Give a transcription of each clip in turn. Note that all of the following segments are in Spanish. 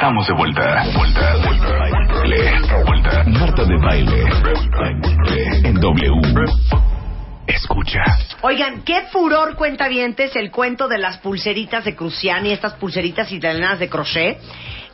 Estamos de vuelta. Vuelta, vuelta. Vuelta. Marta de baile. En W. Escucha. Oigan, qué furor cuentavientes el cuento de las pulseritas de Cruciani, estas pulseritas italianas de crochet.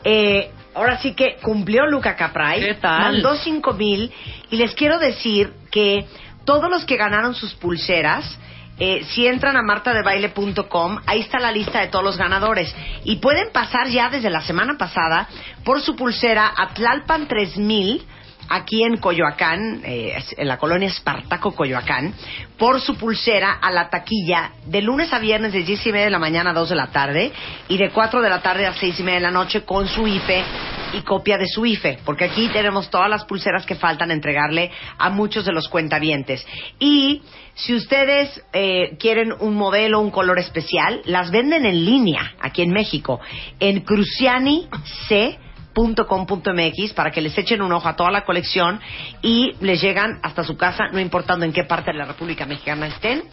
Eh, ahora sí que cumplió Luca Capray. ¿Qué tal? Mandó cinco mil y les quiero decir que todos los que ganaron sus pulseras, eh, si entran a martadebaile.com, ahí está la lista de todos los ganadores. Y pueden pasar ya desde la semana pasada por su pulsera a Tlalpan 3000 aquí en Coyoacán, eh, en la colonia Espartaco Coyoacán, por su pulsera a la taquilla de lunes a viernes de 10 y media de la mañana a 2 de la tarde y de 4 de la tarde a 6 y media de la noche con su IFE y copia de su IFE, porque aquí tenemos todas las pulseras que faltan entregarle a muchos de los cuentavientes. Y si ustedes eh, quieren un modelo, un color especial, las venden en línea aquí en México, en Cruciani C .com.mx para que les echen un ojo a toda la colección y les llegan hasta su casa, no importando en qué parte de la República Mexicana estén.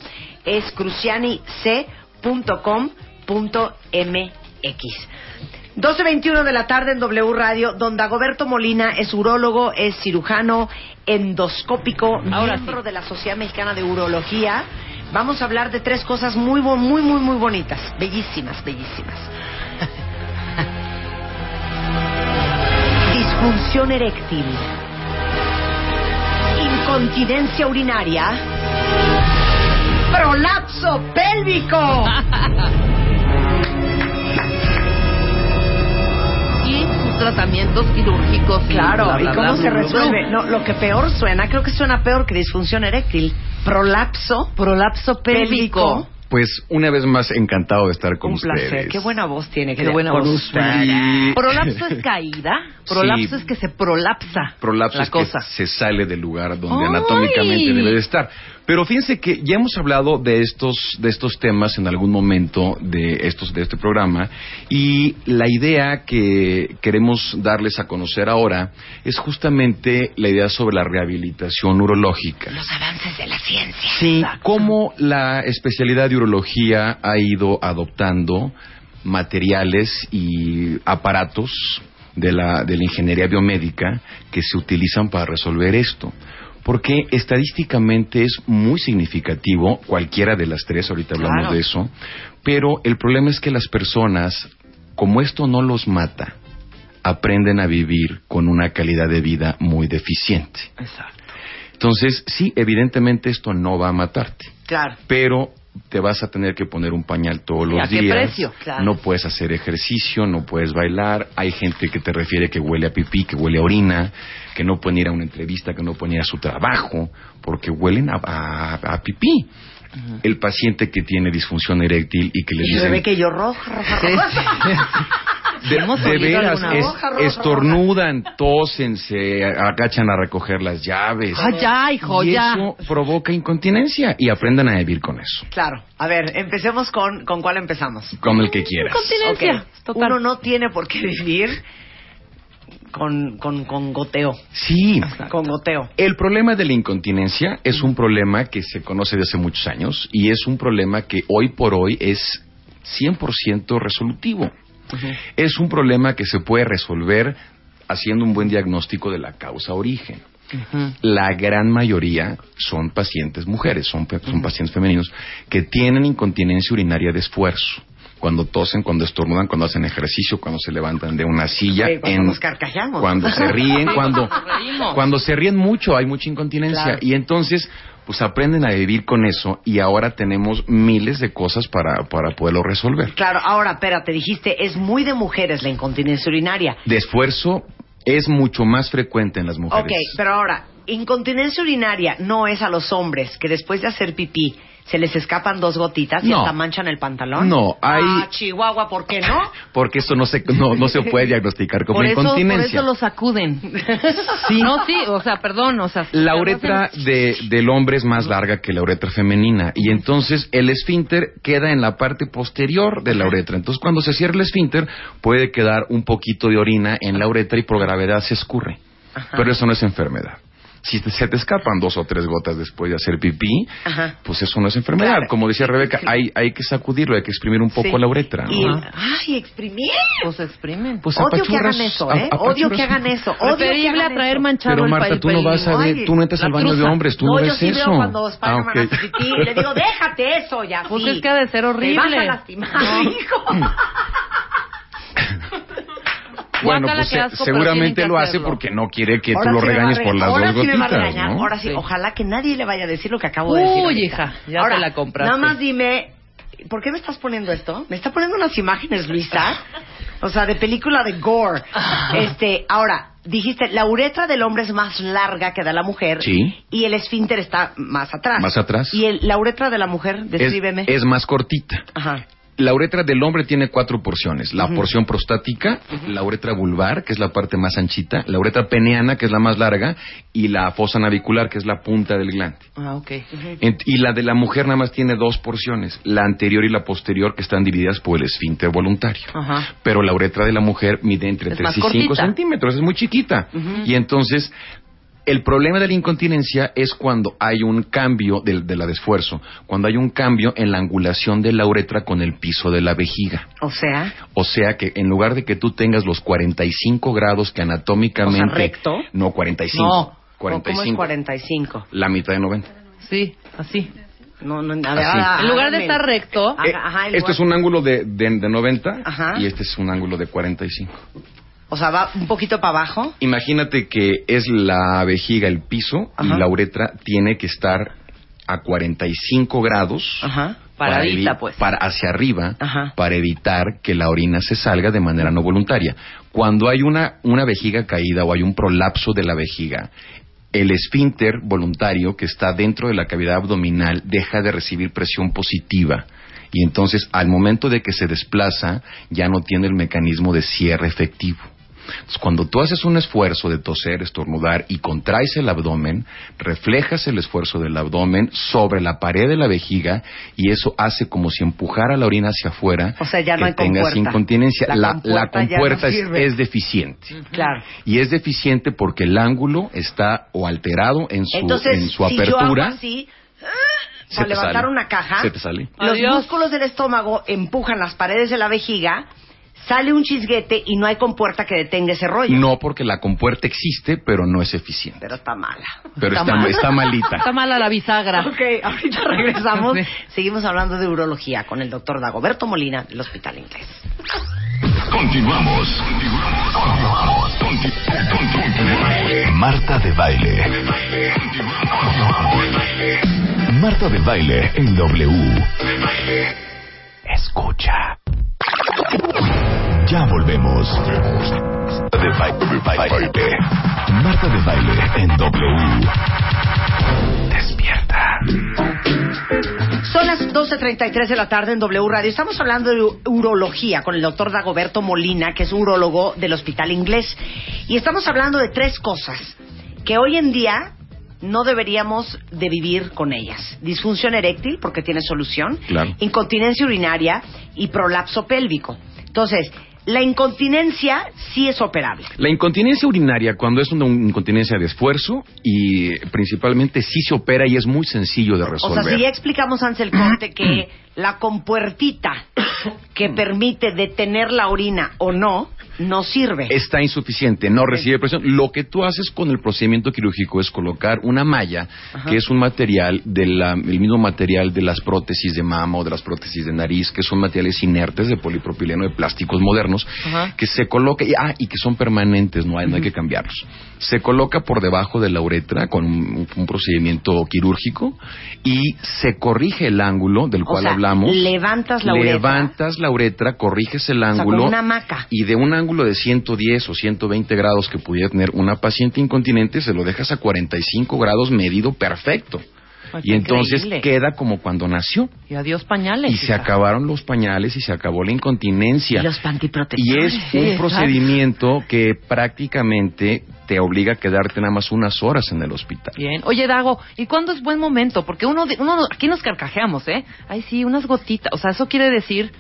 Es crucianic.com.mx. 12.21 de la tarde en W Radio, don Dagoberto Molina es urólogo, es cirujano endoscópico, Ahora miembro de la Sociedad Mexicana de Urología. Vamos a hablar de tres cosas muy, muy, muy, muy bonitas, bellísimas, bellísimas. disfunción eréctil, incontinencia urinaria, prolapso pélvico. tratamientos quirúrgicos. y Claro, bla, ¿y cómo bla, se resuelve? bla. No, lo que peor suena, creo que suena peor que disfunción eréctil. Prolapso, Prolapso pélvico. Pues una vez más encantado de estar con Un ustedes. placer. Qué buena voz tiene. Qué que buena con voz. usted. Prolapso es caída. Prolapso Sí. es que se prolapsa. Prolapso la es cosa. que se sale del lugar donde ¡Ay! anatómicamente debe de estar. Pero fíjense que ya hemos hablado de estos de estos temas en algún momento de estos de este programa y la idea que queremos darles a conocer ahora es justamente la idea sobre la rehabilitación urológica. Los avances de la ciencia. Sí, cómo la especialidad de urología ha ido adoptando materiales y aparatos de la, de la ingeniería biomédica que se utilizan para resolver esto. Porque estadísticamente es muy significativo, cualquiera de las tres, ahorita hablamos Claro. de eso, pero el problema es que las personas, como esto no los mata, aprenden a vivir con una calidad de vida muy deficiente. Exacto. Entonces, sí, evidentemente esto no va a matarte, Claro. pero te vas a tener que poner un pañal todos ¿Y los a qué días. precio? Claro. No puedes hacer ejercicio, no puedes bailar. Hay gente que te refiere que huele a pipí, que huele a orina, que no pueden ir a una entrevista, que no pueden ir a su trabajo, porque huelen a, a- a pipí. El paciente que tiene disfunción eréctil y que le Y dicen... bebé que yo roja. De, ¿Hemos de veras, es- Roja, roja, estornudan, tosen, se agachan a recoger las llaves. Ah, ya, hijo, y ya. eso provoca incontinencia y aprendan a vivir con eso, Claro. A ver, empecemos con, ¿con cuál empezamos? con el que quieras. Continencia. Ok. Total. Uno no tiene por qué vivir con, con, con goteo. Sí. Con goteo. El problema de la incontinencia es un problema que se conoce desde hace muchos años y es un problema que hoy por hoy es 100% resolutivo. Es un problema que se puede resolver haciendo un buen diagnóstico de la causa origen. La gran mayoría son pacientes mujeres, son, pacientes femeninos que tienen incontinencia urinaria de esfuerzo. Cuando tosen, cuando estornudan, cuando hacen ejercicio, cuando se levantan de una silla, Sí, cuando en- nos carcajamos. cuando se ríen, cuando, cuando se ríen mucho, hay mucha incontinencia. Claro. Y entonces, pues aprenden a vivir con eso y ahora tenemos miles de cosas para, para poderlo resolver. Claro, ahora, espérate, dijiste, es muy de mujeres la incontinencia urinaria. De esfuerzo es mucho más frecuente en las mujeres. Ok, pero ahora, incontinencia urinaria no es a los hombres que después de hacer pipí se les escapan dos gotitas y No. hasta manchan el pantalón? No, hay- Ah, Chihuahua, ¿por qué no? Porque eso no se, no, no se puede diagnosticar como Por eso, por incontinencia. eso lo sacuden. No, sí, o sea, perdón, o sea... La uretra de, del hombre es más larga que la uretra femenina y entonces el esfínter queda en la parte posterior de la uretra. Entonces cuando se cierra el esfínter puede quedar un poquito de orina en la uretra y por gravedad se escurre. Pero eso no es enfermedad. Si te- se te escapan dos o tres gotas después de hacer pipí, Ajá. pues eso no es enfermedad. Claro. Como decía Rebeca, hay, hay que sacudirlo, hay que exprimir un poco Sí. la uretra. ¿no? Y, ay, exprimir. Pues exprimen. Pues Odio que hagan eso, a- ¿eh? Odio que hagan eso. Odio que hagan a traer manchado Pero el Marta, pa- tú no el vas a ver, Ay, tú no entras al baño de truza. hombres, tú no, no, yo ves sí eso. veo cuando Spider-Man Ah, ok. hace pipí y le digo, déjate eso ya. Pues es que ha de ser horrible. Te vas a lastimar, hijo. Bueno, pues se- asco, seguramente lo hace porque no quiere que Ahora tú lo sí regañes por las Ahora dos sí me va a gotitas, regañar. ¿no? Ahora sí, Sí. ojalá que nadie le vaya a decir lo que acabo de decir. Uy, hija, ya Ahora, te la compraste. Nada más dime, ¿por qué me estás poniendo esto? Me está poniendo unas imágenes, Luisa. O sea, de película de gore. Este, ahora, dijiste, la uretra del hombre es más larga que de la mujer. Sí. Y el esfínter está más atrás. Más atrás. Y el- la uretra de la mujer, Es, descríbeme. es más cortita. Ajá. La uretra del hombre tiene cuatro porciones. La porción prostática, la uretra vulvar, que es la parte más anchita, la uretra peneana, que es la más larga, y la fosa navicular, que es la punta del glande. Ah, ok. Y la de la mujer nada más tiene dos porciones, la anterior y la posterior, que están divididas por el esfínter voluntario. Ajá. Pero la uretra de la mujer mide entre Es 3 más y 5 cortita. centímetros, es muy chiquita. Y entonces, el problema de la incontinencia es cuando hay un cambio del, de la de esfuerzo, cuando hay un cambio en la angulación de la uretra con el piso de la vejiga. O sea, O sea que en lugar de que tú tengas los 45 grados que anatómicamente... O sea, recto. No, 45. no. ¿Cómo es 45. 45? La mitad de 90. Sí, así. No, no, a ver, ah, En lugar de estar recto, Ajá, Eh, ajá, lugar- es un ángulo de, de, de 90 Ajá. y este es un ángulo de 45. O sea, va un poquito para abajo. Imagínate que es la vejiga el piso Ajá. y la uretra tiene que estar a 45 grados Ajá. para Paradita, pues. para hacia arriba Ajá. para evitar que la orina se salga de manera no voluntaria. Cuando hay una, una vejiga caída o hay un prolapso de la vejiga, el esfínter voluntario que está dentro de la cavidad abdominal deja de recibir presión positiva. Y entonces, al momento de que se desplaza, ya no tiene el mecanismo de cierre efectivo. Entonces, cuando tú haces un esfuerzo de toser, estornudar y contraes el abdomen, reflejas el esfuerzo del abdomen sobre la pared de la vejiga y eso hace como si empujara la orina hacia afuera. O sea, ya no que hay tengas compuerta. incontinencia. La La, compuerta la no es- deficiente. Claro. Y es deficiente porque el ángulo está o alterado en su, Entonces, en su si yo hago apertura. así, se para levantar sale. una caja, Se te sale. los Adiós. músculos del estómago empujan las paredes de la vejiga, sale un chisguete y no hay compuerta que detenga ese rollo. No porque la compuerta existe, pero no es eficiente. Pero está mala. Pero Está está, mal. está malita. está mala la bisagra. Ok, ahorita regresamos. Sí. Seguimos hablando de urología con el doctor Dagoberto Molina del Hospital Inglés. Continuamos. Continuamos. Conti- conti- Marta de baile. Marta de baile en W. Escucha. Ya volvemos. De baile. Marta de baile en W. Despierta. Son las 12.33 de la tarde en W Radio. Estamos hablando de urología con el doctor Dagoberto Molina, que es un urólogo del Hospital Inglés. Y estamos hablando de tres cosas que hoy en día no deberíamos de vivir con ellas. Disfunción eréctil, porque tiene solución. Claro. Incontinencia urinaria y prolapso pélvico. Entonces, la incontinencia sí es operable. La incontinencia urinaria, cuando es una incontinencia de esfuerzo, y principalmente sí se opera y es muy sencillo de O resolver. sea, si ya explicamos antes el corte que la compuertita que permite detener la orina o no, no sirve. Está insuficiente, no recibe presión. Lo que tú haces con el procedimiento quirúrgico es colocar una malla, que es un material del mismo material de las prótesis de mama o de las prótesis de nariz, que son materiales inertes de polipropileno de plásticos modernos, Ajá. que se coloca, y, ah, y que son permanentes, no hay, no hay que cambiarlos. Se coloca por debajo de la uretra con un, un procedimiento quirúrgico y se corrige el ángulo del O cual sea, hablamos. levantas la uretra. Levantas la uretra, corriges el sea, ángulo. como una hamaca. Y de un ángulo de 110 o 120 grados que pudiera tener una paciente incontinente, se lo dejas a 45 grados medido perfecto. Pues y entonces increíble. queda como cuando nació. Y adiós pañales. Y se hija. acabaron los pañales y se acabó la incontinencia. Y los Y pantiprotectores. es Sí, un exacto. procedimiento que prácticamente te obliga a quedarte nada más unas horas en el hospital. Bien. Oye, Dago, ¿y cuándo es buen momento? Porque uno, uno aquí nos carcajeamos, ¿eh? Ay, sí, unas gotitas. O sea, eso quiere decir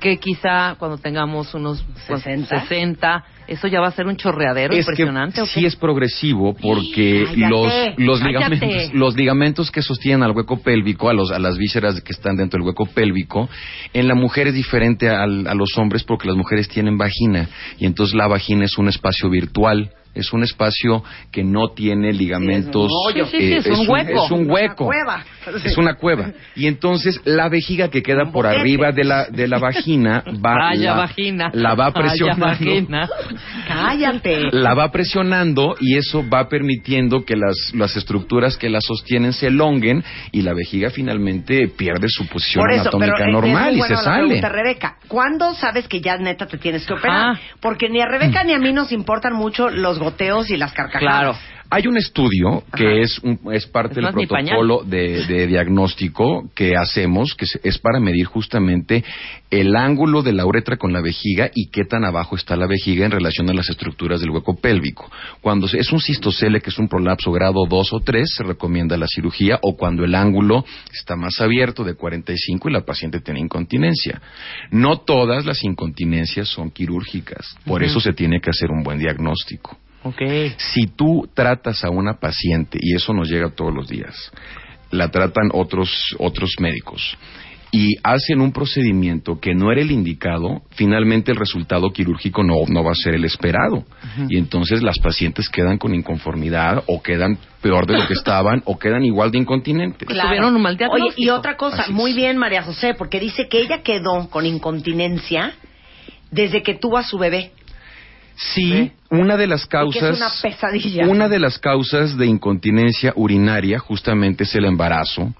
que quizá cuando tengamos unos pues, 60. 60, eso ya va a ser un chorreadero Es impresionante. que ¿o qué? sí es progresivo porque Cállate. los, los, ligamentos, los ligamentos que sostienen al hueco pélvico, a, los, a las vísceras que están dentro del hueco pélvico, en la mujer es diferente al- a los hombres porque las mujeres tienen vagina y entonces la vagina es un espacio virtual. Es un espacio que no tiene ligamentos. es un hueco. Es un hueco. Una cueva. Es una cueva. Y entonces la vejiga que queda Un por boquete. arriba de la, de la vagina va, Vaya la, vagina. la va Vaya presionando vagina. Cállate. la va presionando y eso va permitiendo que las, las estructuras que la sostienen se elonguen y la vejiga finalmente pierde su posición eso, anatómica pero normal es y se la sale. pregunta, Rebeca, ¿cuándo sabes que ya neta te tienes que operar? Ah. Porque ni a Rebeca ni a mí nos importan mucho los goteos y las carcajadas. Claro. Hay un estudio que Ajá. es, un- es parte Es del protocolo de, de diagnóstico que hacemos, que es para medir justamente el ángulo de la uretra con la vejiga y qué tan abajo está la vejiga en relación a las estructuras del hueco pélvico. Cuando se- es un cistocele, que es un prolapso grado 2 o 3, se recomienda la cirugía, o cuando el ángulo está más abierto de 45 y la paciente tiene incontinencia. No todas las incontinencias son quirúrgicas, por eso se tiene que hacer un buen diagnóstico. Ok. Si tú tratas a una paciente, y eso nos llega todos los días, la tratan otros, otros médicos, y hacen un procedimiento que no era el indicado, finalmente el resultado quirúrgico no, no va a ser el esperado. Y entonces las pacientes quedan con inconformidad, o quedan peor de lo que estaban, o quedan igual de incontinentes. Claro. Tuvieron un mal Oye, y otra cosa, Así es. muy bien María José, porque dice que ella quedó con incontinencia desde que tuvo a su bebé. Sí, una de las que es causas. una pesadilla. Una de las causas de incontinencia urinaria justamente es el embarazo,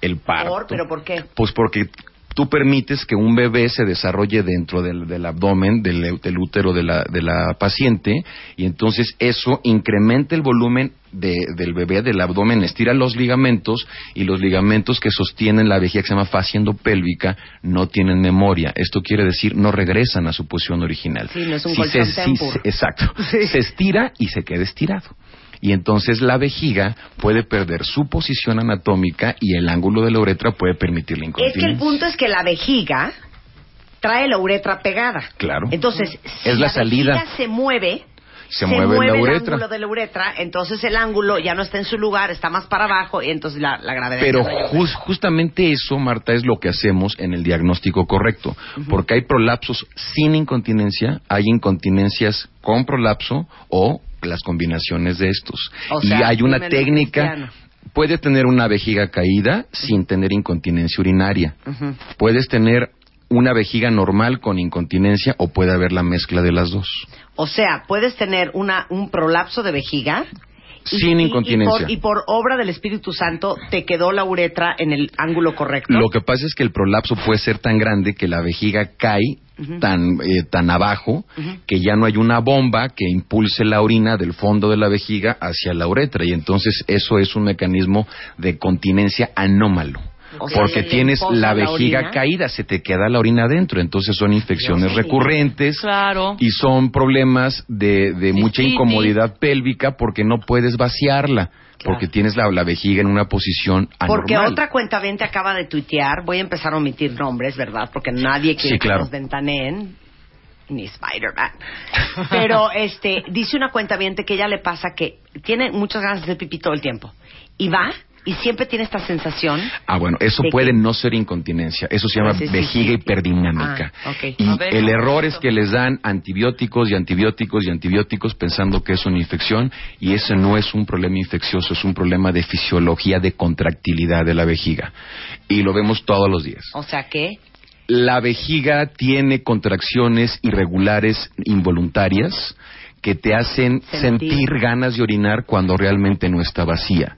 el parto. ¿Por? ¿Pero por qué? Pues porque tú permites que un bebé se desarrolle dentro del, del abdomen, del, útero de la, de la paciente, y entonces eso incrementa el volumen de- del bebé, del abdomen, estira los ligamentos, y los ligamentos que sostienen la vejiga, que se llama fascia endopélvica, no tienen memoria. Esto quiere decir, no regresan a su posición original. Sí, no es un Si se- si Tempur. se- exacto. Sí. Se estira y se queda estirado. Y entonces la vejiga puede perder su posición anatómica y el ángulo de la uretra puede permitir la Es incontinencia. que el punto es que la vejiga trae la uretra pegada. Claro. Entonces, si Es la salida. vejiga se mueve, Se mueve la el uretra. ángulo de la uretra, entonces el ángulo ya no está en su lugar, está más para abajo y entonces la, la gravedad. Pero justamente eso, Marta, es lo que hacemos en el diagnóstico correcto. Porque hay prolapsos sin incontinencia, hay incontinencias con prolapso o las combinaciones de estos. O y hay una técnica. cristiano. Puede tener una vejiga caída sin tener incontinencia urinaria. Puedes tener una vejiga normal con incontinencia o puede haber la mezcla de las dos. O sea, puedes tener una, un prolapso de vejiga. Sin y- incontinencia. Y por, y por obra del Espíritu Santo te quedó la uretra en el ángulo correcto. Lo que pasa es que el prolapso puede ser tan grande que la vejiga cae tan, eh, tan abajo que ya no hay una bomba que impulse la orina del fondo de la vejiga hacia la uretra. Y entonces eso es un mecanismo de continencia anómalo. O sea, Porque tienes la vejiga caída, se te queda la orina adentro, entonces son infecciones recurrentes Claro. y son problemas de, de mucha incomodidad pélvica porque no puedes vaciarla, porque tienes la, la vejiga en una posición anormal. Porque otra cuenta acaba de tuitear, voy a empezar a omitir nombres, ¿verdad? Porque nadie quiere Sí, claro. que nos ventaneen, ni Spider-Man. Pero este dice una cuenta que ella le pasa que tiene muchas ganas de pipí todo el tiempo. Y va y siempre tiene esta sensación. Ah, bueno, eso ¿De puede no ser incontinencia. Eso se llama Sí, sí, vejiga sí. hiperdinámica. Ah. Y ver, el ¿cómo error es es que les dan antibióticos y antibióticos y antibióticos pensando que es una infección y ese no es un problema infeccioso, es un problema de fisiología de contractilidad de la vejiga. Y lo vemos todos los días. O sea que La vejiga tiene contracciones irregulares involuntarias que te hacen Sentir. sentir ganas de orinar cuando realmente no está vacía.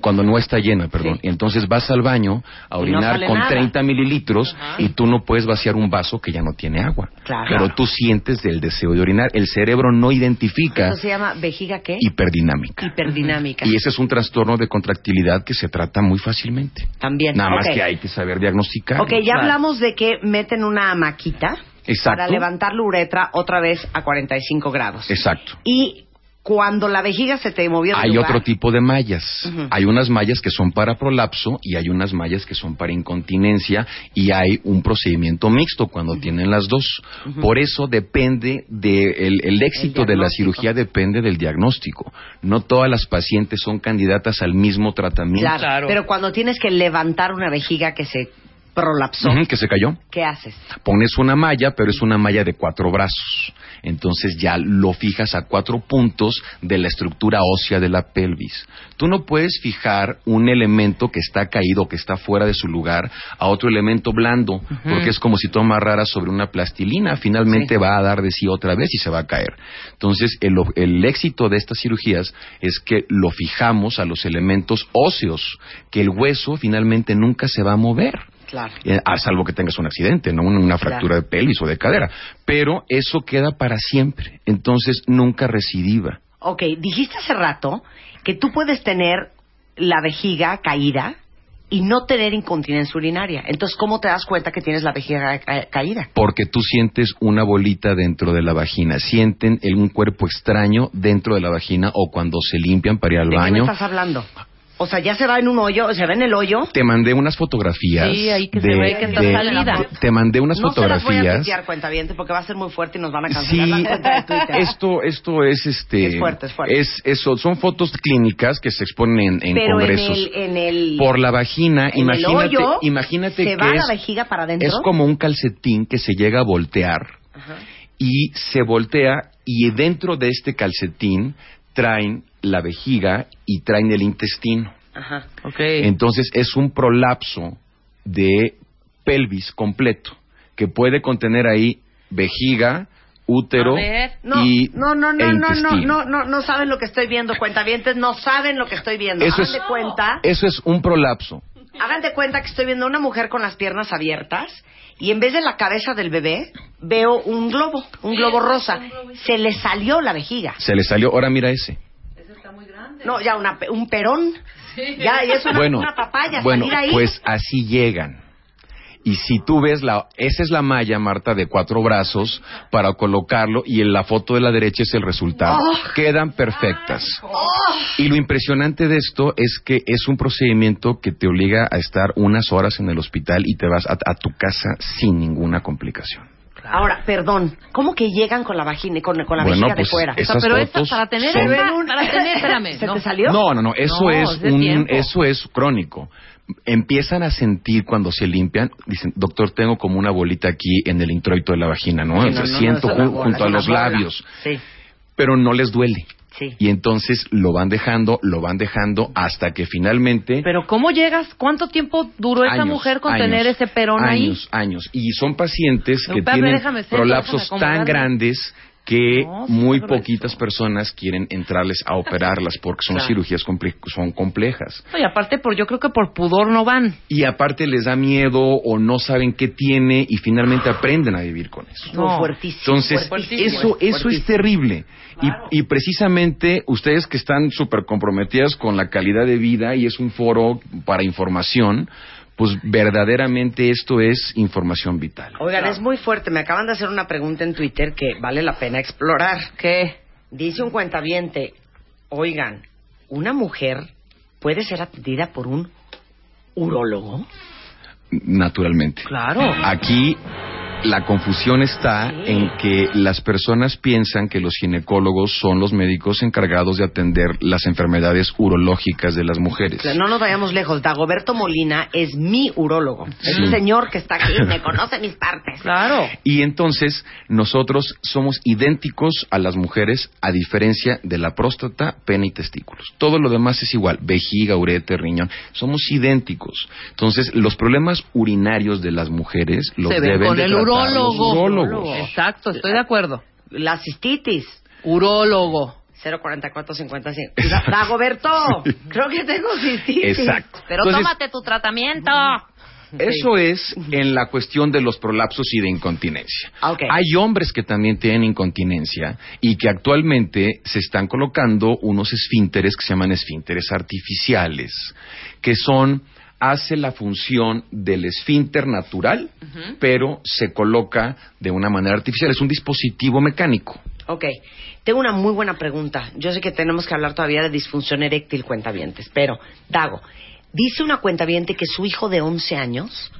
Cuando no está llena, perdón. Y entonces vas al baño a no orinar sale con nada. 30 mililitros y tú no puedes vaciar un vaso que ya no tiene agua. Claro. Pero tú sientes el deseo de orinar. El cerebro no identifica Eso se llama vejiga qué? hiperdinámica. Hiperdinámica. Y ese es un trastorno de contractilidad que se trata muy fácilmente. También. Nada más Ok. que hay que saber diagnosticar. Ok, ya hablamos de que meten una hamaquita Exacto. para levantar la uretra otra vez a 45 grados. Exacto. Y cuando la vejiga se te movió de Hay lugar, otro tipo de mallas. Hay unas mallas que son para prolapso y hay unas mallas que son para incontinencia y hay un procedimiento mixto cuando tienen las dos. Por eso depende de el, el éxito de la cirugía depende del diagnóstico. No todas las pacientes son candidatas al mismo tratamiento. Claro, Claro. Pero cuando tienes que levantar una vejiga que se prolapsó, que se cayó. ¿qué haces? Pones una malla, pero es una malla de cuatro brazos. Entonces ya lo fijas a cuatro puntos de la estructura ósea de la pelvis. Tú no puedes fijar un elemento que está caído, que está fuera de su lugar, a otro elemento blando, porque es como si tú amarraras sobre una plastilina. Finalmente va a dar de sí otra vez y se va a caer. Entonces el, el éxito de estas cirugías es que lo fijamos a los elementos óseos, que el hueso finalmente nunca se va a mover. Claro. Eh, a salvo que tengas un accidente, no una, una fractura de pelvis o de cadera. Pero eso queda para siempre, entonces nunca recidiva. Ok, dijiste hace rato que tú puedes tener la vejiga caída y no tener incontinencia urinaria. Entonces, ¿cómo te das cuenta que tienes la vejiga ca- caída? Porque tú sientes una bolita dentro de la vagina, sienten un cuerpo extraño dentro de la vagina o cuando se limpian para ir al ¿De qué me baño. estás hablando? O sea, ya se va en un hoyo, se va en el hoyo. Te mandé unas fotografías. Sí, ahí que se ve que está de- salida. Te mandé unas no se las voy a fotografías. tuitear, cuentaviente, porque va a ser muy fuerte y nos van a cancelar Sí, la cuenta de Twitter. esto, esto es este. Es fuerte, es fuerte. es- eso, son fotos clínicas que se exponen en, en Pero en congresos. el, en el... Por la vagina, en el imagínate, hoyo, imagínate se que va es, la vejiga para adentro. es como un calcetín que se llega a voltear Ajá. y se voltea y dentro de este calcetín traen la vejiga y traen el intestino. Ajá. Ok. Entonces es un prolapso de pelvis completo que puede contener ahí vejiga, útero. No, y no, no, no, e no, no, no, no, no saben lo que estoy viendo, cuentavientes, no saben lo que estoy viendo. Eso Hagan es, de cuenta, eso es un prolapso. hagan de cuenta que estoy viendo a una mujer con las piernas abiertas y en vez de la cabeza del bebé veo un globo, un globo rosa. Se le salió la vejiga. Se le salió, ahora mira ese. No, ya una pe- un perón. Ya, y es una, bueno, una papaya bueno, salir ahí. pues así llegan. Y si tú ves la, esa es la malla, Marta, de cuatro brazos para colocarlo y en la foto de la derecha es el resultado. Oh. Quedan perfectas. Y lo impresionante de esto es que es un procedimiento que te obliga a estar unas horas en el hospital y te vas a, a tu casa sin ninguna complicación. Ahora, perdón, ¿cómo que llegan con la vagina, con, con la Bueno, vejiga pues, de fuera? O sea, esas pero esta, fotos para tener son- esta, para tener, espérame. ¿Se no. te salió? No, no, no, eso No, es de un, tiempo. eso es crónico. Empiezan a sentir cuando se limpian, dicen, doctor, tengo como una bolita aquí en el introito de la vagina, ¿no? Sí, O sea, siento bola, junto a los labios, Sí, pero no les duele. Sí. Y entonces lo van dejando, lo van dejando hasta que finalmente Pero ¿cómo llegas? ¿Cuánto tiempo duró esa mujer con años, tener ese perón ahí? años, Años, Y son pacientes que tienen ser, prolapsos tan grandes que No, muy grueso. poquitas personas quieren entrarles a operarlas porque son Claro. cirugías comple- son complejas. No, y aparte, por, yo creo que por pudor no van. y aparte les da miedo o no saben qué tiene y finalmente aprenden a vivir con eso. No, No. fuertísimo. Entonces, fuertísimo, eso, eso es terrible. Y, y precisamente ustedes que están súper comprometidas con la calidad de vida y es un foro para información, pues verdaderamente esto es información vital. Oigan, es muy fuerte. Me acaban de hacer una pregunta en Twitter que vale la pena explorar. ¿Qué? Dice un cuentaviente, oigan, ¿una mujer puede ser atendida por un urólogo? Naturalmente. Claro. Aquí la confusión está Sí. en que las personas piensan que los ginecólogos son los médicos encargados de atender las enfermedades urológicas de las mujeres. No nos vayamos lejos. Dagoberto Molina es mi urólogo. Es Sí. un señor que está aquí, me conoce mis partes. Claro. Y entonces nosotros somos idénticos a las mujeres a diferencia de la próstata, pene y testículos. Todo lo demás es igual, vejiga, ureter, riñón, somos idénticos. Entonces los problemas urinarios de las mujeres los Se deben con de el tratar urólogo. los urólogos. Exacto, estoy de acuerdo. La cistitis. Urólogo. 04455. Dagoberto, creo que tengo cistitis. Exacto. Pero Entonces, tómate tu tratamiento. Eso es en la cuestión de los prolapsos y de incontinencia. Ah. Hay hombres que también tienen incontinencia y que actualmente se están colocando unos esfínteres que se llaman esfínteres artificiales, que son hace la función del esfínter natural, pero se coloca de una manera artificial. Es un dispositivo mecánico. Ok, tengo una muy buena pregunta. Yo sé que tenemos que hablar todavía de disfunción eréctil, cuentavientes, pero, Dago, dice una cuentaviente que su hijo de 11 años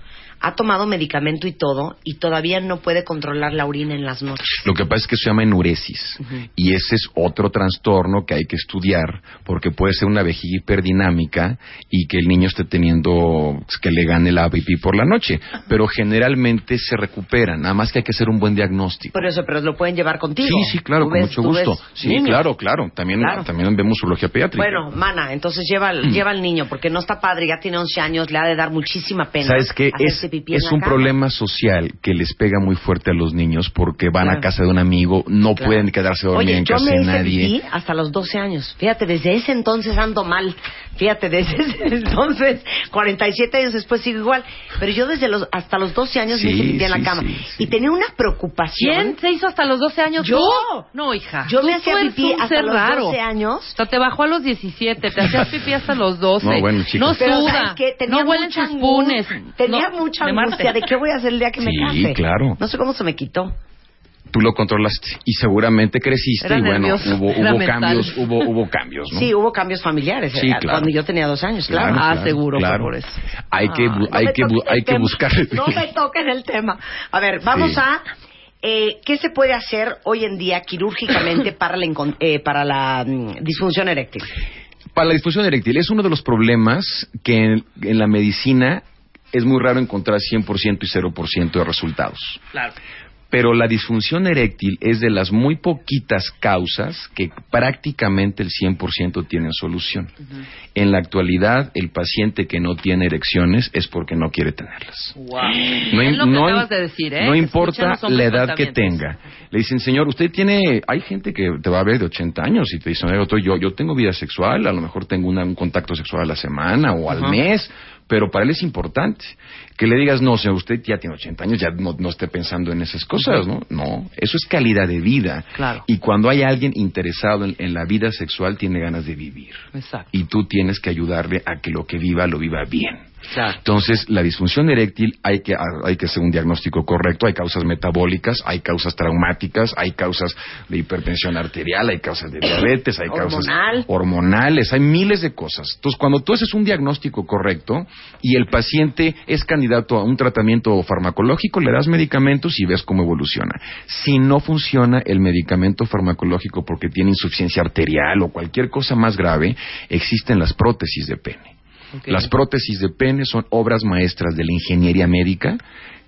ha tomado medicamento y todo y todavía no puede controlar la orina en las noches. Lo que pasa es que se llama enuresis y ese es otro trastorno que hay que estudiar porque puede ser una vejiga hiperdinámica y que el niño esté teniendo que le gane la pipí por la noche, pero generalmente se recuperan, nada más que hay que hacer un buen diagnóstico. Por eso, pero lo pueden llevar contigo. Sí, sí, claro, con ves- mucho gusto. Sí, niños. claro, claro. También, Claro. también vemos urología pediátrica. Bueno, mana, entonces lleva, al- lleva al niño porque no está padre, ya tiene 11 años, le ha de dar muchísima pena. ¿Sabes qué? Es, pipí en es la un cama. problema social que les pega muy fuerte a los niños porque van Claro. a casa de un amigo, no Claro. pueden quedarse Oye, en casa de nadie. pipí hasta los 12 años. Fíjate, desde ese entonces ando mal. Fíjate, desde ese entonces, 47 años después sigo igual. Pero yo desde los hasta los 12 años me Sí, hice pipí en la sí, cama. sí, sí. Y tenía una preocupación. ¿Quién se hizo hasta los 12 años? Yo. ¿Tú? No, hija. Yo Tú- me hacía pipí hasta los raro. 12 años. O sea, te bajó a los 17, te hacías pipí hasta los 12. No, bueno, chicos. No Pero ¿sabes suda, no huelen mucha sus punes. angustia- Tenía No, mucha de angustia de qué voy a hacer el día que me Sí, case. claro. No sé cómo se me quitó. Tú lo controlaste y seguramente creciste Era y bueno, nervioso, hubo, hubo cambios, hubo, hubo cambios, ¿no? Sí, hubo cambios familiares. Sí, eh, claro. Cuando yo tenía dos años, claro. Ah, seguro, claro. por eso. Hay que, No hay que, hay que buscar. No me toquen el tema. A ver, vamos Sí. a... eh, ¿Qué se puede hacer hoy en día quirúrgicamente para la, eh, para la mm, disfunción eréctil? Para la disfunción eréctil es uno de los problemas que en, en la medicina es muy raro encontrar 100% y 0% de resultados. Claro. Pero la disfunción eréctil es de las muy poquitas causas que prácticamente el 100% tienen solución. En la actualidad, el paciente que no tiene erecciones es porque no quiere tenerlas. Wow. No, es im- lo que no acabas im- de decir, ¿eh? no importa la edad que tenga. Le dicen, señor, usted tiene... Hay gente que te va a ver de 80 años y te dicen, "Oye, doctor, yo, yo tengo vida sexual, a lo mejor tengo una- un contacto sexual a la semana o al mes, pero para él es importante. Que le digas, no, señor, usted ya tiene 80 años, ya no, no esté pensando en esas cosas, ¿no? No, eso es calidad de vida. Claro. Y cuando hay alguien interesado en, en la vida sexual, tiene ganas de vivir. Exacto. Y tú tienes que ayudarle a que lo que viva, lo viva bien. Claro. Entonces, la disfunción eréctil hay que, hay que hacer un diagnóstico correcto. Hay causas metabólicas, hay causas traumáticas, hay causas de hipertensión arterial, hay causas de diabetes, hay causas Hormonal. hormonales, hay miles de cosas. Entonces, cuando tú haces un diagnóstico correcto y el paciente es candidato a un tratamiento farmacológico, le das medicamentos y ves cómo evoluciona. Si no funciona el medicamento farmacológico porque tiene insuficiencia arterial o cualquier cosa más grave, existen las prótesis de pene. Las prótesis de pene son obras maestras de la ingeniería médica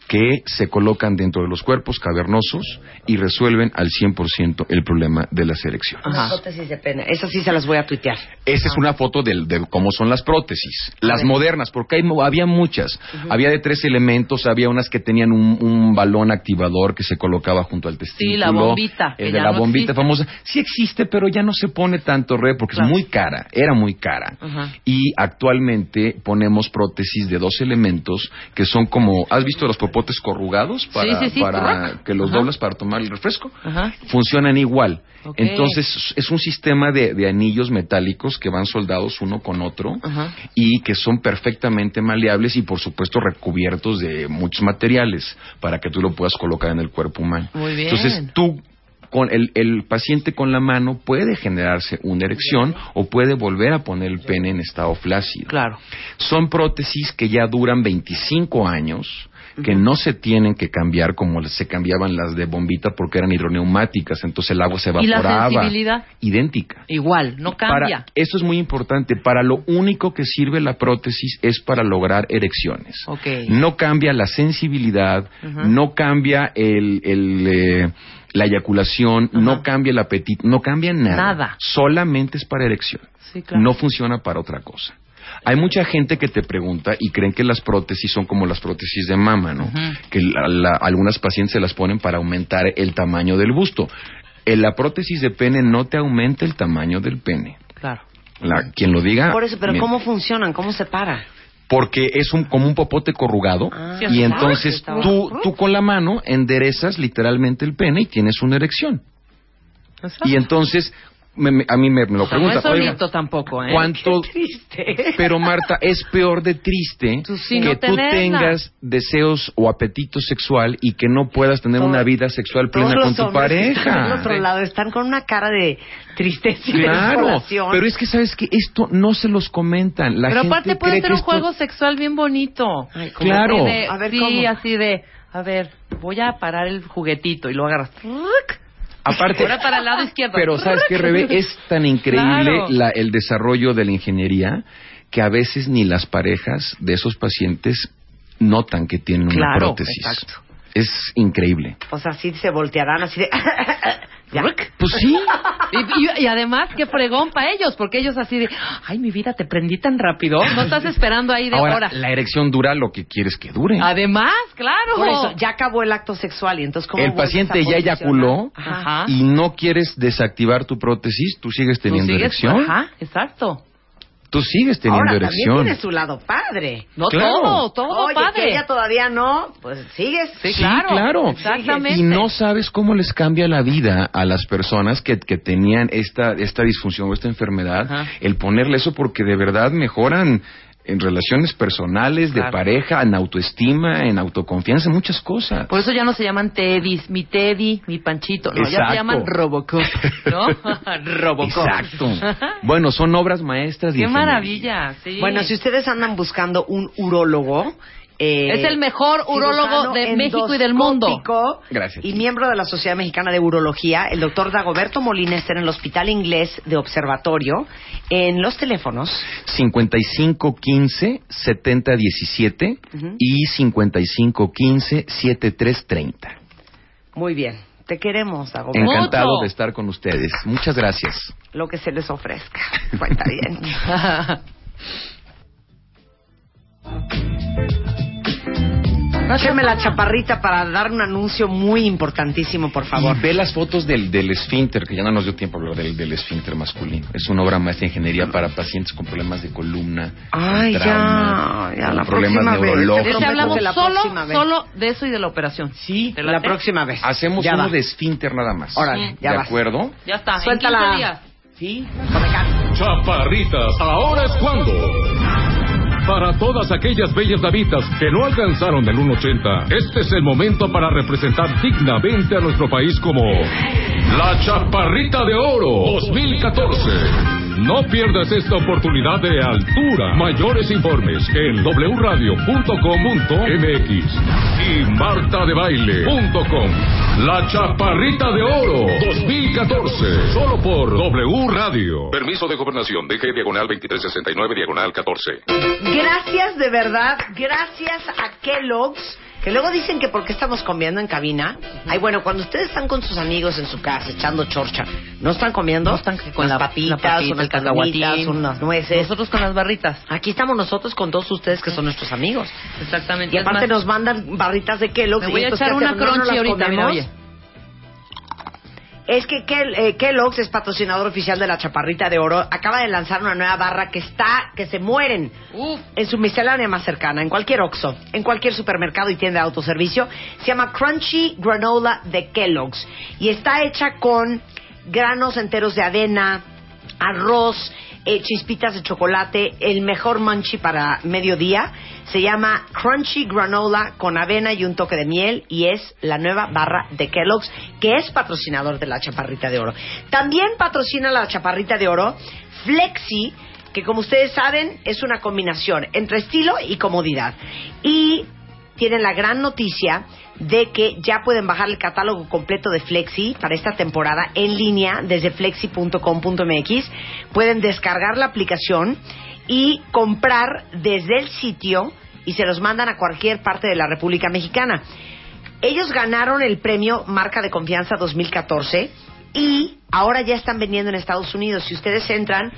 que se colocan dentro de los cuerpos cavernosos y resuelven al 100% el problema de las erecciones. Una prótesis de pene. Esas sí se las voy a tuitear. Esa es una foto del- de, cómo son las prótesis. Las modernas, porque hay, mo- había muchas. Había de tres elementos, había unas que tenían un, un balón activador que se colocaba junto al testículo. la bombita, El de la no bombita existe. famosa. Sí existe, pero ya no se pone tanto, Re, porque Claro. es muy cara. Era muy cara. Y actualmente ponemos prótesis de dos elementos que son como... ¿Has visto los popotes corrugados? Para, Sí, sí, sí, para correcto. que los Ajá. doblas para tomar el refresco. Ajá. Funcionan igual. Entonces es un sistema de, de anillos metálicos que van soldados uno con otro Ajá. y que son perfectamente maleables y por supuesto recubiertos de muchos materiales para que tú lo puedas colocar en el cuerpo humano. Muy bien. Entonces tú con el, el paciente con la mano puede generarse una erección o puede volver a poner el pene en estado flácido. Claro. Son prótesis que ya duran 25 años, que no se tienen que cambiar como se cambiaban las de bombita porque eran hidroneumáticas, entonces el agua se ¿Y la evaporaba. sensibilidad? Idéntica. Igual, no cambia. Para, eso es muy importante. Para lo único que sirve la prótesis es para lograr erecciones. Ok. No cambia la sensibilidad, no cambia el, el, eh, la eyaculación, no cambia el apetito, no cambia nada. Nada. Solamente es para erección. Sí, claro. No funciona para otra cosa. Hay mucha gente que te pregunta y creen que las prótesis son como las prótesis de mama, ¿no? Que la- la- algunas pacientes se las ponen para aumentar el tamaño del busto. Eh, la prótesis de pene no te aumenta el tamaño del pene. Claro. La- quien lo diga. Por eso, pero. ¿cómo funcionan? ¿Cómo se para? Porque es un, como un popote corrugado Ah, y entonces tú, tú con la mano enderezas literalmente el pene y tienes una erección. Exacto. Y entonces me- me- a mí me, me lo O sea, no es "Oiga, solito tampoco, ¿eh? ¿Cuánto? Triste. Pero Marta, es peor de triste Tú sí que no tú tenerla. tengas deseos o apetito sexual y que no puedas tener Todo- una vida sexual plena con tu pareja. del otro lado están con una cara de tristeza y Claro, pero es que sabes que esto no se los comentan. La Pero gente aparte puede ser un esto- juego sexual bien bonito. Claro. De- A ver, sí, ¿cómo? así de, a ver, voy a parar el juguetito y lo agarras. Aparte, Ahora para el lado izquierdo. Pero sabes que Rebe es tan increíble Claro. la- el desarrollo de la ingeniería que a veces ni las parejas de esos pacientes notan que tienen una Claro, prótesis. exacto. Es increíble. O sea, así se voltearán, así de... Ya. Pues sí. Y, y- y además, qué fregón para ellos, porque ellos así de, ay, mi vida, te prendí tan rápido. No estás esperando ahí de Ahora, hora. la erección dura lo que quieres que dure. Además, claro. Por eso, ya acabó el acto sexual y entonces ¿cómo El paciente ya eyaculó Ajá. y no quieres desactivar tu prótesis, tú sigues Tú teniendo sigues- erección. Ajá, exacto. Tú sigues teniendo Ahora, erección. también tiene su lado padre. No Claro. todo, todo Oye, padre. que ella todavía no, pues sigues. Sí, Sí, claro. claro. Exactamente. Y no sabes cómo les cambia la vida a las personas que, que tenían esta, esta disfunción o esta enfermedad, Ajá. el ponerle eso porque de verdad mejoran en relaciones personales, de Claro. pareja, en autoestima, en autoconfianza, en muchas cosas. Por eso ya no se llaman Teddys, mi Teddy, mi Panchito. No, ya Exacto. se llaman Robocop, ¿no? Robocop. Exacto. Bueno, son obras maestras de Qué maravilla, sí. Bueno, si ustedes andan buscando un urólogo... eh, Es el mejor urólogo de México y del mundo. Gracias. Y miembro de la Sociedad Mexicana de Urología, el doctor Dagoberto Molina está en el Hospital Inglés de Observatorio. En los teléfonos 5515 7017 Ujú. y 5515 7330. Muy bien. Te queremos, Dagoberto. Mucho. Encantado de estar con ustedes. Muchas gracias. Lo que se les ofrezca. Cuenta bien. Écheme la chaparrita para dar un anuncio muy importantísimo, por favor. Y ve las fotos del, del esfínter, que ya no nos dio tiempo a hablar del, del esfínter masculino. Es una obra maestra de ingeniería para pacientes con problemas de columna, Ay, trauma, ya, ya, la problemas próxima vez. neurológicos. Prometo hablamos la solo, próxima vez. solo de eso y de la operación. Sí, ¿Te La late? próxima vez. hacemos Ya uno va. de esfínter nada más. Órale, ya ¿De vas. acuerdo? Ya está, Suéltala. en 15 días. Sí. Chaparritas, ahora es cuando. Para todas aquellas bellas damitas que no alcanzaron el 1.80, este es el momento para representar dignamente a nuestro país como la Chaparrita de Oro 2014. No pierdas esta oportunidad de altura. Mayores informes en wradio.com.mx y martadebaile.com. La Chaparrita de Oro 2014. Solo por W Radio. Permiso de gobernación. DG diagonal 2369 diagonal 14. Gracias de verdad, gracias a Kellogg's, que luego dicen que porque estamos comiendo en cabina. Ay, bueno, cuando ustedes están con sus amigos en su casa echando chorcha, ¿no están comiendo? No están con unas la- papitas, la papita, unas palomitas, unas nueces. Nosotros con las barritas. Aquí estamos nosotros con todos ustedes que son nuestros amigos. Exactamente. Y aparte más, nos mandan barritas de Kellogg's. Me voy a echar ¿qué una crunchy las ahorita, oye. Es que Kel- eh, Kellogg's es patrocinador oficial de la Chaparrita de Oro. Acaba de lanzar una nueva barra que está, que se mueren Uf, en su miscelánea más cercana, en cualquier Oxxo, en cualquier supermercado y tienda de autoservicio. Se llama Crunchy Granola de Kellogg's y está hecha con granos enteros de avena, arroz, eh, chispitas de chocolate, el mejor munchie para mediodía. Se llama Crunchy Granola con avena y un toque de miel y es la nueva barra de Kellogg's que es patrocinador de la Chaparrita de Oro. También patrocina la Chaparrita de Oro Flexi, que como ustedes saben es una combinación entre estilo y comodidad. Y tienen la gran noticia de que ya pueden bajar el catálogo completo de Flexi para esta temporada en línea desde flexi.com.mx. Pueden descargar la aplicación y comprar desde el sitio y se los mandan a cualquier parte de la República Mexicana. Ellos ganaron el premio Marca de Confianza 2014 y ahora ya están vendiendo en Estados Unidos. Si ustedes entran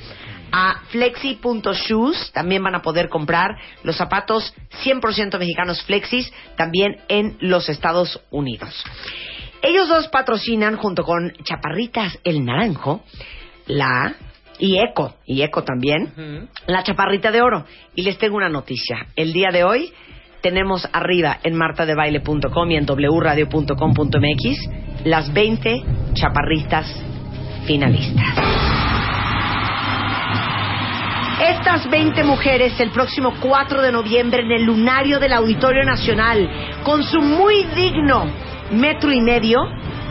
a flexi.shoes, también van a poder comprar los zapatos 100% mexicanos flexis también en los Estados Unidos. Ellos dos patrocinan junto con Chaparritas el Naranjo, la y Eco, y Eco también, la Chaparrita de Oro. Y les tengo una noticia. El día de hoy tenemos arriba en martadebaile.com y en wradio.com.mx las 20 chaparritas finalistas. Estas 20 mujeres el próximo 4 de noviembre en el lunario del Auditorio Nacional, con su muy digno metro y medio,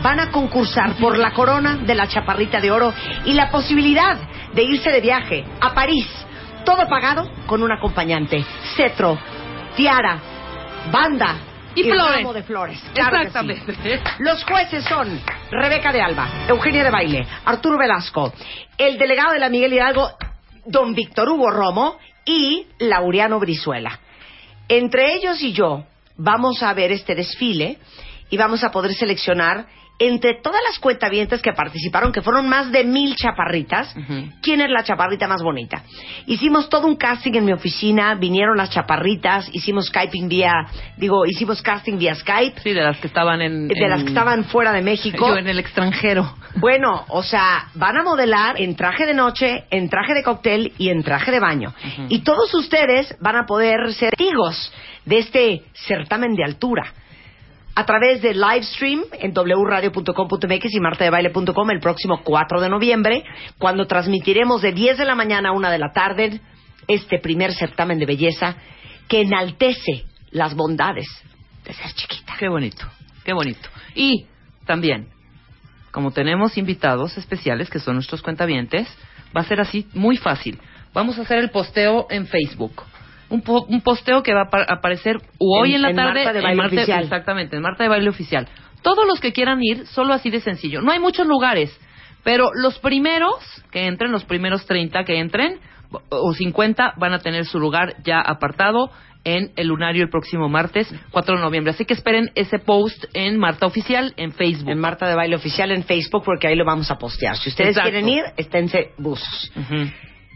van a concursar por la corona de la Chaparrita de Oro y la posibilidad de irse de viaje a París, todo pagado con un acompañante, cetro, tiara, banda Y flores. ramo de flores. Claro sí. Exactamente. Los jueces son Rebeca de Alba, Eugenia de Baile, Arturo Velasco, el delegado de la Miguel Hidalgo, don Víctor Hugo Romo y Laureano Brizuela. Entre ellos y yo vamos a ver este desfile y vamos a poder seleccionar entre todas las cuentavientes que participaron, que fueron más de mil chaparritas, quién es la chaparrita más bonita. Hicimos todo un casting en mi oficina, vinieron las chaparritas, hicimos Skyping vía, digo, hicimos casting vía Skype, Sí, de las que estaban en... de las que estaban fuera de México. Yo en el extranjero. Bueno, o sea, van a modelar en traje de noche, en traje de cóctel y en traje de baño. Y todos ustedes van a poder ser testigos de este certamen de altura. A través de live stream en wradio.com.mx y martadebaile.com el próximo 4 de noviembre, cuando transmitiremos de 10 de la mañana a 1 de la tarde este primer certamen de belleza que enaltece las bondades de ser chiquita. Qué bonito, qué bonito. Y también, como tenemos invitados especiales que son nuestros cuentavientes, va a ser así muy fácil. Vamos a hacer el posteo en Facebook. Un, po- un posteo que va a apa- aparecer hoy En- en, la en tarde Marta de Baile Marta- Oficial. Exactamente, en Marta de Baile Oficial. Todos los que quieran ir, solo así de sencillo. No hay muchos lugares, pero los primeros que entren, los primeros 30 que entren, o 50, van a tener su lugar ya apartado en el lunario el próximo martes 4 de noviembre. Así que esperen ese post en Marta Oficial en Facebook. en Marta de Baile Oficial en Facebook porque ahí lo vamos a postear. Si ustedes Exacto. quieren ir, esténse buzos. Ujú.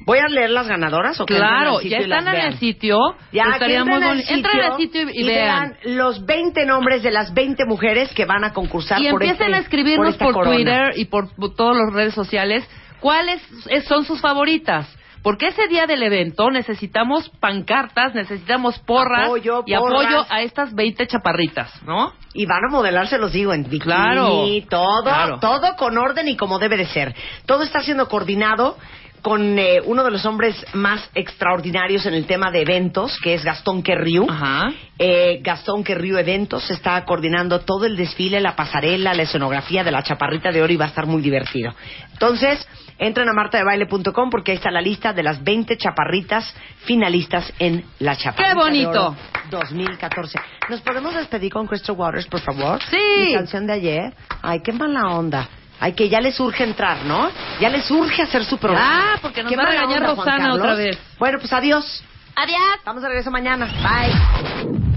¿Voy a leer las ganadoras o que Claro, ya están en vean? el sitio. Ya, Estaría muy al boni- Entren al sitio y, y vean. los 20 nombres de las 20 mujeres que van a concursar Y por empiecen este- a escribirnos por. Twitter y por, por todas las redes sociales cuáles es- son sus favoritas. Porque ese día del evento necesitamos pancartas, necesitamos porras Apoyo, y porras. apoyo a estas 20 chaparritas, ¿no? Y van a modelar, se los digo, en bikini, Claro, todo, claro. todo con orden y como debe de ser. Todo está siendo coordinado con eh, uno de los hombres más extraordinarios en el tema de eventos, que es Gastón Querriu. Ajá. Eh, Gastón Querriu Eventos está coordinando todo el desfile, la pasarela, la escenografía de la Chaparrita de Oro y va a estar muy divertido. Entonces, entren a martadebaile.com porque ahí está la lista de las 20 chaparritas finalistas en la Chaparrita ¡Qué bonito! de Oro 2014. ¿Nos podemos despedir con Crystal Waters, por favor? Sí. Mi canción de ayer. Ay, qué mala onda. Ay, que ya les urge entrar, ¿no? Ya les urge hacer su programa. Ah, porque nos va a regañar Rosana otra vez. Bueno, pues adiós. Adiós. Estamos de regreso mañana. Bye.